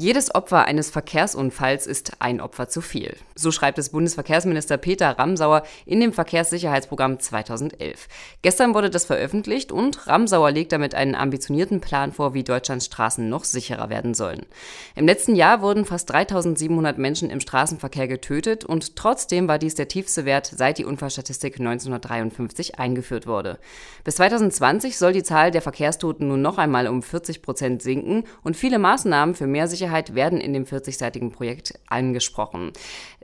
Jedes Opfer eines Verkehrsunfalls ist ein Opfer zu viel. So schreibt es Bundesverkehrsminister Peter Ramsauer in dem Verkehrssicherheitsprogramm 2011. Gestern wurde das veröffentlicht und Ramsauer legt damit einen ambitionierten Plan vor, wie Deutschlands Straßen noch sicherer werden sollen. Im letzten Jahr wurden fast 3700 Menschen im Straßenverkehr getötet und trotzdem war dies der tiefste Wert, seit die Unfallstatistik 1953 eingeführt wurde. Bis 2020 soll die Zahl der Verkehrstoten nun noch einmal um 40 Prozent sinken und viele Maßnahmen für mehr Sicherheit Sicherheit werden in dem 40-seitigen Projekt angesprochen.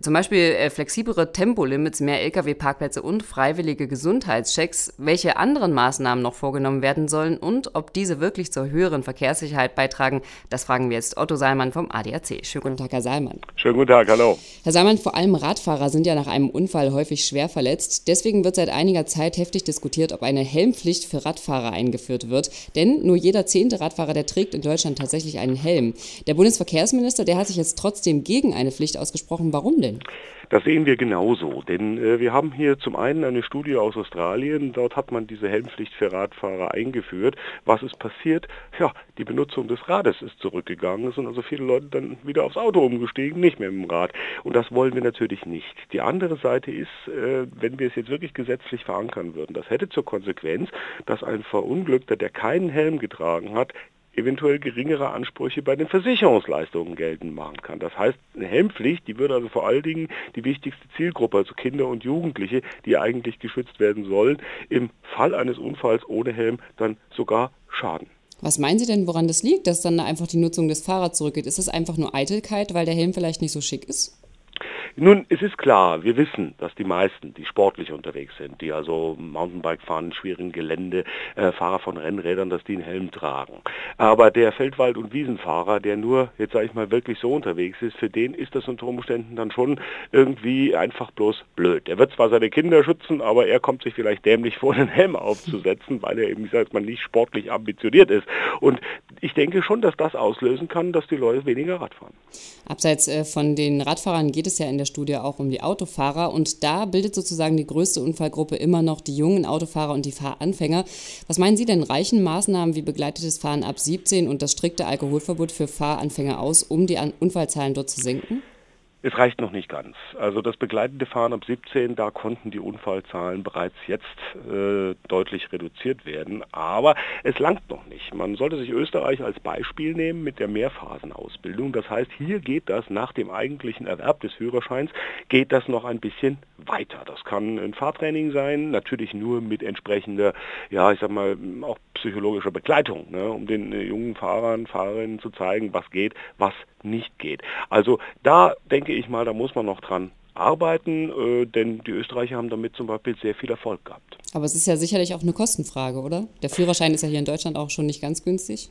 Zum Beispiel äh, flexiblere Tempolimits, mehr Lkw-Parkplätze und freiwillige Gesundheitschecks, welche anderen Maßnahmen noch vorgenommen werden sollen und ob diese wirklich zur höheren Verkehrssicherheit beitragen, das fragen wir jetzt Otto Saalmann vom ADAC. Schönen guten Tag, Herr Saalmann. Schönen guten Tag, hallo. Herr Saalmann, vor allem Radfahrer sind ja nach einem Unfall häufig schwer verletzt. Deswegen wird seit einiger Zeit heftig diskutiert, ob eine Helmpflicht für Radfahrer eingeführt wird. Denn nur jeder zehnte Radfahrer, der trägt in Deutschland tatsächlich einen Helm. Der Bundes Bundesverkehrsminister, der hat sich jetzt trotzdem gegen eine Pflicht ausgesprochen. Warum denn? Das sehen wir genauso, denn äh, wir haben hier zum einen eine Studie aus Australien, dort hat man diese Helmpflicht für Radfahrer eingeführt. Was ist passiert? Ja, die Benutzung des Rades ist zurückgegangen, es sind also viele Leute dann wieder aufs Auto umgestiegen, nicht mehr dem Rad. Und das wollen wir natürlich nicht. Die andere Seite ist, äh, wenn wir es jetzt wirklich gesetzlich verankern würden, das hätte zur Konsequenz, dass ein Verunglückter, der keinen Helm getragen hat, eventuell geringere Ansprüche bei den Versicherungsleistungen geltend machen kann. Das heißt, eine Helmpflicht, die würde also vor allen Dingen die wichtigste Zielgruppe, also Kinder und Jugendliche, die eigentlich geschützt werden sollen, im Fall eines Unfalls ohne Helm dann sogar schaden. Was meinen Sie denn, woran das liegt, dass dann einfach die Nutzung des Fahrrads zurückgeht? Ist das einfach nur Eitelkeit, weil der Helm vielleicht nicht so schick ist? Nun, es ist klar, wir wissen, dass die meisten, die sportlich unterwegs sind, die also Mountainbike fahren, schwierigen Gelände, äh, Fahrer von Rennrädern, dass die einen Helm tragen. Aber der Feldwald- und Wiesenfahrer, der nur, jetzt sage ich mal, wirklich so unterwegs ist, für den ist das unter Umständen dann schon irgendwie einfach bloß blöd. Er wird zwar seine Kinder schützen, aber er kommt sich vielleicht dämlich vor, einen Helm aufzusetzen, weil er eben, wie sagt man, nicht sportlich ambitioniert ist. Und ich denke schon, dass das auslösen kann, dass die Leute weniger Rad fahren. Abseits äh, von den Radfahrern geht es ja in der Studie auch um die Autofahrer und da bildet sozusagen die größte Unfallgruppe immer noch die jungen Autofahrer und die Fahranfänger. Was meinen Sie denn, reichen Maßnahmen wie begleitetes Fahren ab 17 und das strikte Alkoholverbot für Fahranfänger aus, um die Unfallzahlen dort zu senken? Es reicht noch nicht ganz. Also das begleitende Fahren ab 17, da konnten die Unfallzahlen bereits jetzt äh, deutlich reduziert werden. Aber es langt noch nicht. Man sollte sich Österreich als Beispiel nehmen mit der Mehrphasenausbildung. Das heißt, hier geht das nach dem eigentlichen Erwerb des Führerscheins, geht das noch ein bisschen weiter. Das kann ein Fahrtraining sein, natürlich nur mit entsprechender, ja, ich sag mal, auch psychologischer Begleitung, ne, um den äh, jungen Fahrern, Fahrerinnen zu zeigen, was geht, was nicht geht. Also da denke ich mal, da muss man noch dran arbeiten, äh, denn die Österreicher haben damit zum Beispiel sehr viel Erfolg gehabt. Aber es ist ja sicherlich auch eine Kostenfrage, oder? Der Führerschein ist ja hier in Deutschland auch schon nicht ganz günstig.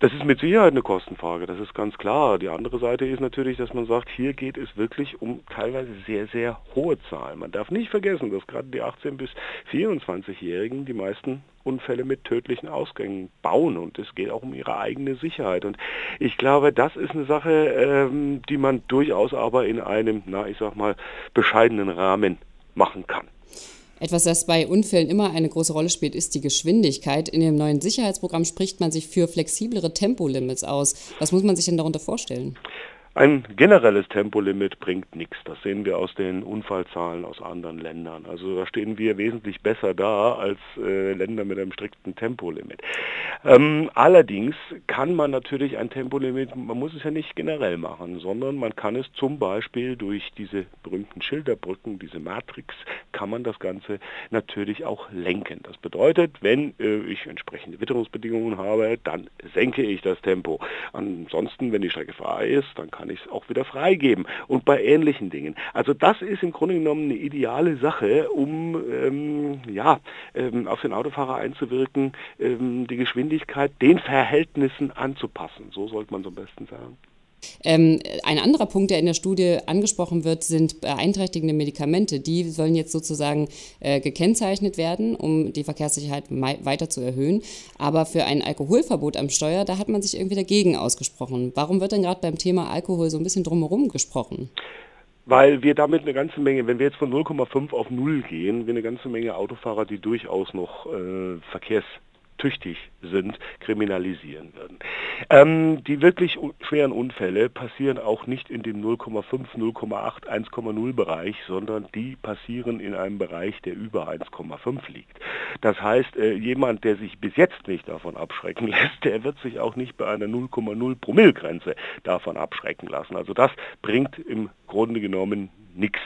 Das ist mit Sicherheit eine Kostenfrage, das ist ganz klar. Die andere Seite ist natürlich, dass man sagt, hier geht es wirklich um teilweise sehr, sehr hohe Zahlen. Man darf nicht vergessen, dass gerade die 18- bis 24-Jährigen die meisten Unfälle mit tödlichen Ausgängen bauen und es geht auch um ihre eigene Sicherheit. Und ich glaube, das ist eine Sache, ähm, die man durchaus aber in einem, na ich sag mal, bescheidenen Rahmen machen kann. Etwas, das bei Unfällen immer eine große Rolle spielt, ist die Geschwindigkeit. In dem neuen Sicherheitsprogramm spricht man sich für flexiblere Tempolimits aus. Was muss man sich denn darunter vorstellen? Ein generelles Tempolimit bringt nichts. Das sehen wir aus den Unfallzahlen aus anderen Ländern. Also da stehen wir wesentlich besser da als äh, Länder mit einem strikten Tempolimit. Ähm, allerdings kann man natürlich ein Tempolimit, man muss es ja nicht generell machen, sondern man kann es zum Beispiel durch diese berühmten Schilderbrücken, diese Matrix, kann man das Ganze natürlich auch lenken. Das bedeutet, wenn äh, ich entsprechende Witterungsbedingungen habe, dann senke ich das Tempo. Ansonsten, wenn die Strecke frei ist, dann kann kann ich es auch wieder freigeben. Und bei ähnlichen Dingen. Also das ist im Grunde genommen eine ideale Sache, um ähm, ja, ähm, auf den Autofahrer einzuwirken, ähm, die Geschwindigkeit den Verhältnissen anzupassen. So sollte man es am besten sagen. Ähm, ein anderer Punkt, der in der Studie angesprochen wird, sind beeinträchtigende Medikamente. Die sollen jetzt sozusagen äh, gekennzeichnet werden, um die Verkehrssicherheit weiter zu erhöhen. Aber für ein Alkoholverbot am Steuer, da hat man sich irgendwie dagegen ausgesprochen. Warum wird denn gerade beim Thema Alkohol so ein bisschen drumherum gesprochen? weil wir damit eine ganze Menge, wenn wir jetzt von 0,5 auf 0 gehen, wir eine ganze Menge Autofahrer, die durchaus noch äh, verkehrs tüchtig sind, kriminalisieren würden. Ähm, die wirklich schweren Unfälle passieren auch nicht in dem 0,5, 0,8, 1,0 Bereich, sondern die passieren in einem Bereich, der über 1,5 liegt. Das heißt, äh, jemand, der sich bis jetzt nicht davon abschrecken lässt, der wird sich auch nicht bei einer 0,0 Promillgrenze davon abschrecken lassen. Also das bringt im Grunde genommen nichts.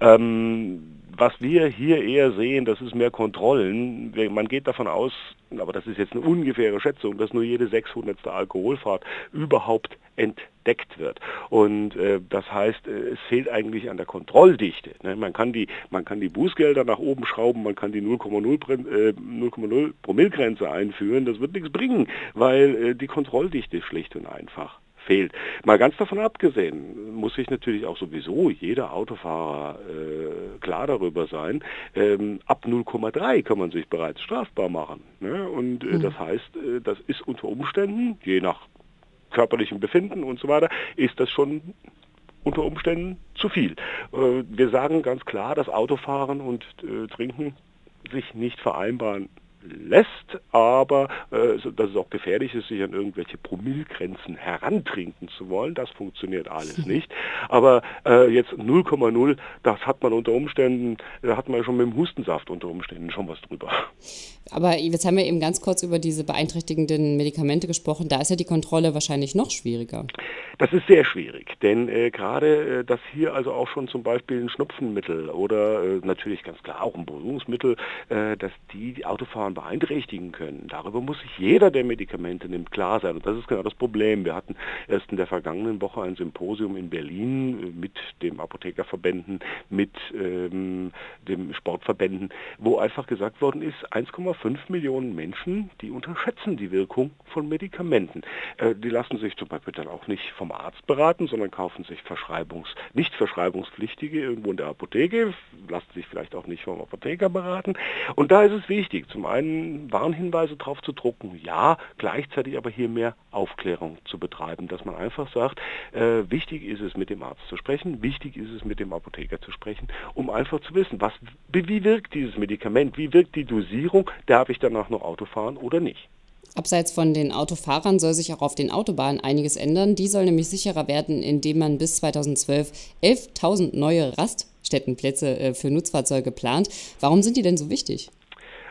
Ähm, was wir hier eher sehen, das ist mehr Kontrollen. Man geht davon aus, aber das ist jetzt eine ungefähre Schätzung, dass nur jede 600. Alkoholfahrt überhaupt entdeckt wird. Und äh, das heißt, äh, es fehlt eigentlich an der Kontrolldichte. Ne? Man, kann die, man kann die Bußgelder nach oben schrauben, man kann die 0,0 äh, Promillgrenze einführen, das wird nichts bringen, weil äh, die Kontrolldichte schlicht und einfach fehlt. Mal ganz davon abgesehen, muss sich natürlich auch sowieso jeder Autofahrer äh, klar darüber sein, ähm, ab 0,3 kann man sich bereits strafbar machen. Ne? Und äh, mhm. das heißt, äh, das ist unter Umständen, je nach körperlichem Befinden und so weiter, ist das schon unter Umständen zu viel. Äh, wir sagen ganz klar, dass Autofahren und äh, Trinken sich nicht vereinbaren lässt, aber äh, dass es auch gefährlich ist, sich an irgendwelche Promillgrenzen herantrinken zu wollen. Das funktioniert alles nicht. Aber äh, jetzt 0,0, das hat man unter Umständen, da hat man schon mit dem Hustensaft unter Umständen schon was drüber. Aber jetzt haben wir eben ganz kurz über diese beeinträchtigenden Medikamente gesprochen. Da ist ja die Kontrolle wahrscheinlich noch schwieriger. Das ist sehr schwierig, denn äh, gerade äh, dass hier also auch schon zum Beispiel ein Schnupfenmittel oder äh, natürlich ganz klar auch ein Beruhigungsmittel, äh, dass die, die Autofahren beeinträchtigen können. Darüber muss sich jeder, der Medikamente nimmt, klar sein. Und das ist genau das Problem. Wir hatten erst in der vergangenen Woche ein Symposium in Berlin äh, mit dem Apothekerverbänden, mit ähm, dem Sportverbänden, wo einfach gesagt worden ist, 1,5 Millionen Menschen, die unterschätzen die Wirkung von Medikamenten. Äh, die lassen sich zum Beispiel dann auch nicht vom Arzt beraten, sondern kaufen sich Verschreibungs-, nicht verschreibungspflichtige irgendwo in der Apotheke, lassen sich vielleicht auch nicht vom Apotheker beraten. Und da ist es wichtig, zum einen Warnhinweise drauf zu drucken, ja, gleichzeitig aber hier mehr Aufklärung zu betreiben, dass man einfach sagt, äh, wichtig ist es mit dem Arzt zu sprechen, wichtig ist es mit dem Apotheker zu sprechen, um einfach zu wissen, was, wie wirkt dieses Medikament, wie wirkt die Dosierung, darf ich danach noch Auto fahren oder nicht. Abseits von den Autofahrern soll sich auch auf den Autobahnen einiges ändern. Die soll nämlich sicherer werden, indem man bis 2012 11.000 neue Raststättenplätze äh, für Nutzfahrzeuge plant. Warum sind die denn so wichtig?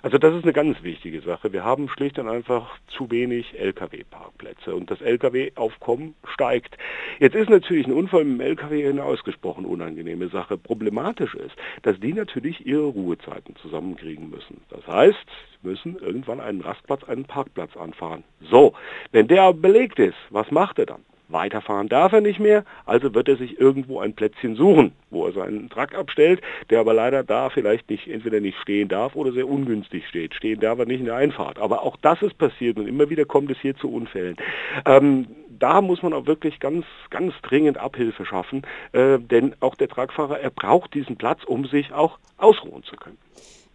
Also das ist eine ganz wichtige Sache. Wir haben schlicht und einfach zu wenig Lkw-Parkplätze und das Lkw-Aufkommen steigt. Jetzt ist natürlich ein Unfall mit dem Lkw eine ausgesprochen unangenehme Sache. Problematisch ist, dass die natürlich ihre Ruhezeiten zusammenkriegen müssen. Das heißt, sie müssen irgendwann einen Rastplatz, einen Parkplatz anfahren. So, wenn der belegt ist, was macht er dann? Weiterfahren darf er nicht mehr, also wird er sich irgendwo ein Plätzchen suchen, wo er seinen Truck abstellt, der aber leider da vielleicht nicht, entweder nicht stehen darf oder sehr ungünstig steht. Stehen darf er nicht in der Einfahrt. Aber auch das ist passiert und immer wieder kommt es hier zu Unfällen. Ähm, da muss man auch wirklich ganz, ganz dringend Abhilfe schaffen, äh, denn auch der Truckfahrer, er braucht diesen Platz, um sich auch ausruhen zu können.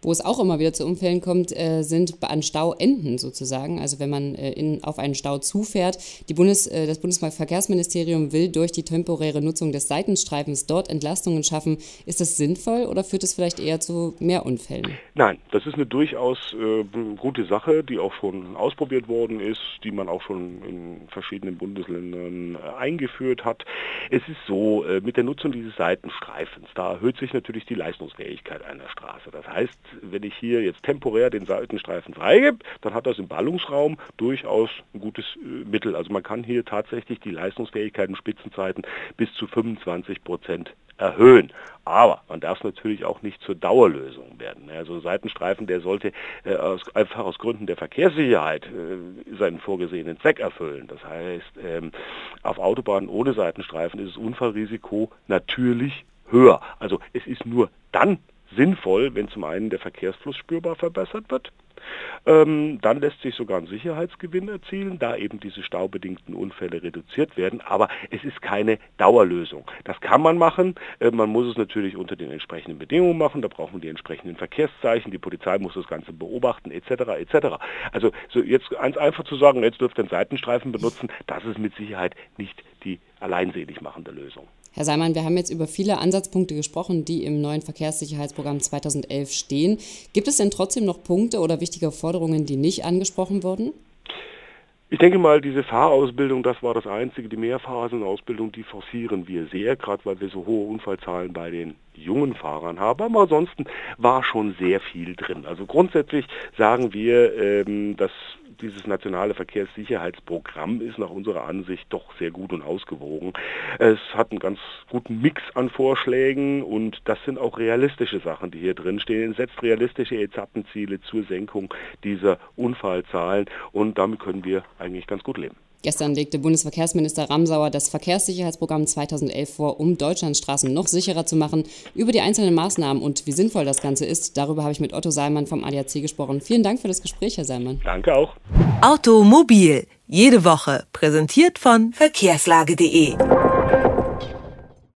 Wo es auch immer wieder zu Unfällen kommt, äh, sind an Stauenden sozusagen. Also wenn man äh, in, auf einen Stau zufährt. Die Bundes, äh, das Bundesverkehrsministerium will durch die temporäre Nutzung des Seitenstreifens dort Entlastungen schaffen. Ist das sinnvoll oder führt es vielleicht eher zu mehr Unfällen? Nein, das ist eine durchaus äh, gute Sache, die auch schon ausprobiert worden ist, die man auch schon in verschiedenen Bundesländern äh, eingeführt hat. Es ist so, äh, mit der Nutzung dieses Seitenstreifens, da erhöht sich natürlich die Leistungsfähigkeit einer Straße. Das heißt, wenn ich hier jetzt temporär den Seitenstreifen freigebe, dann hat das im Ballungsraum durchaus ein gutes äh, Mittel. Also man kann hier tatsächlich die Leistungsfähigkeit in Spitzenzeiten bis zu 25 Prozent erhöhen. Aber man darf es natürlich auch nicht zur Dauerlösung werden. Also ein Seitenstreifen, der sollte äh, aus, einfach aus Gründen der Verkehrssicherheit äh, seinen vorgesehenen Zweck erfüllen. Das heißt, ähm, auf Autobahnen ohne Seitenstreifen ist das Unfallrisiko natürlich höher. Also es ist nur dann sinnvoll, wenn zum einen der Verkehrsfluss spürbar verbessert wird. Ähm, dann lässt sich sogar ein Sicherheitsgewinn erzielen, da eben diese staubedingten Unfälle reduziert werden. Aber es ist keine Dauerlösung. Das kann man machen. Äh, man muss es natürlich unter den entsprechenden Bedingungen machen. Da brauchen wir die entsprechenden Verkehrszeichen. Die Polizei muss das Ganze beobachten etc. etc. Also so jetzt ganz einfach zu sagen, jetzt dürft ihr einen Seitenstreifen benutzen, das ist mit Sicherheit nicht die alleinselig machende Lösung. Herr Seimann, wir haben jetzt über viele Ansatzpunkte gesprochen, die im neuen Verkehrssicherheitsprogramm 2011 stehen. Gibt es denn trotzdem noch Punkte oder wichtige Forderungen, die nicht angesprochen wurden? Ich denke mal, diese Fahrausbildung, das war das Einzige. Die Mehrphasenausbildung, die forcieren wir sehr, gerade weil wir so hohe Unfallzahlen bei den jungen Fahrern haben. Aber ansonsten war schon sehr viel drin. Also grundsätzlich sagen wir, ähm, dass dieses nationale Verkehrssicherheitsprogramm ist nach unserer Ansicht doch sehr gut und ausgewogen. Es hat einen ganz guten Mix an Vorschlägen und das sind auch realistische Sachen, die hier drin stehen. Es setzt realistische Etappenziele zur Senkung dieser Unfallzahlen und damit können wir eigentlich ganz gut leben. Gestern legte Bundesverkehrsminister Ramsauer das Verkehrssicherheitsprogramm 2011 vor, um Deutschlandstraßen noch sicherer zu machen. Über die einzelnen Maßnahmen und wie sinnvoll das Ganze ist, darüber habe ich mit Otto Seimann vom ADAC gesprochen. Vielen Dank für das Gespräch, Herr Seimann. Danke auch. Automobil, jede Woche, präsentiert von verkehrslage.de.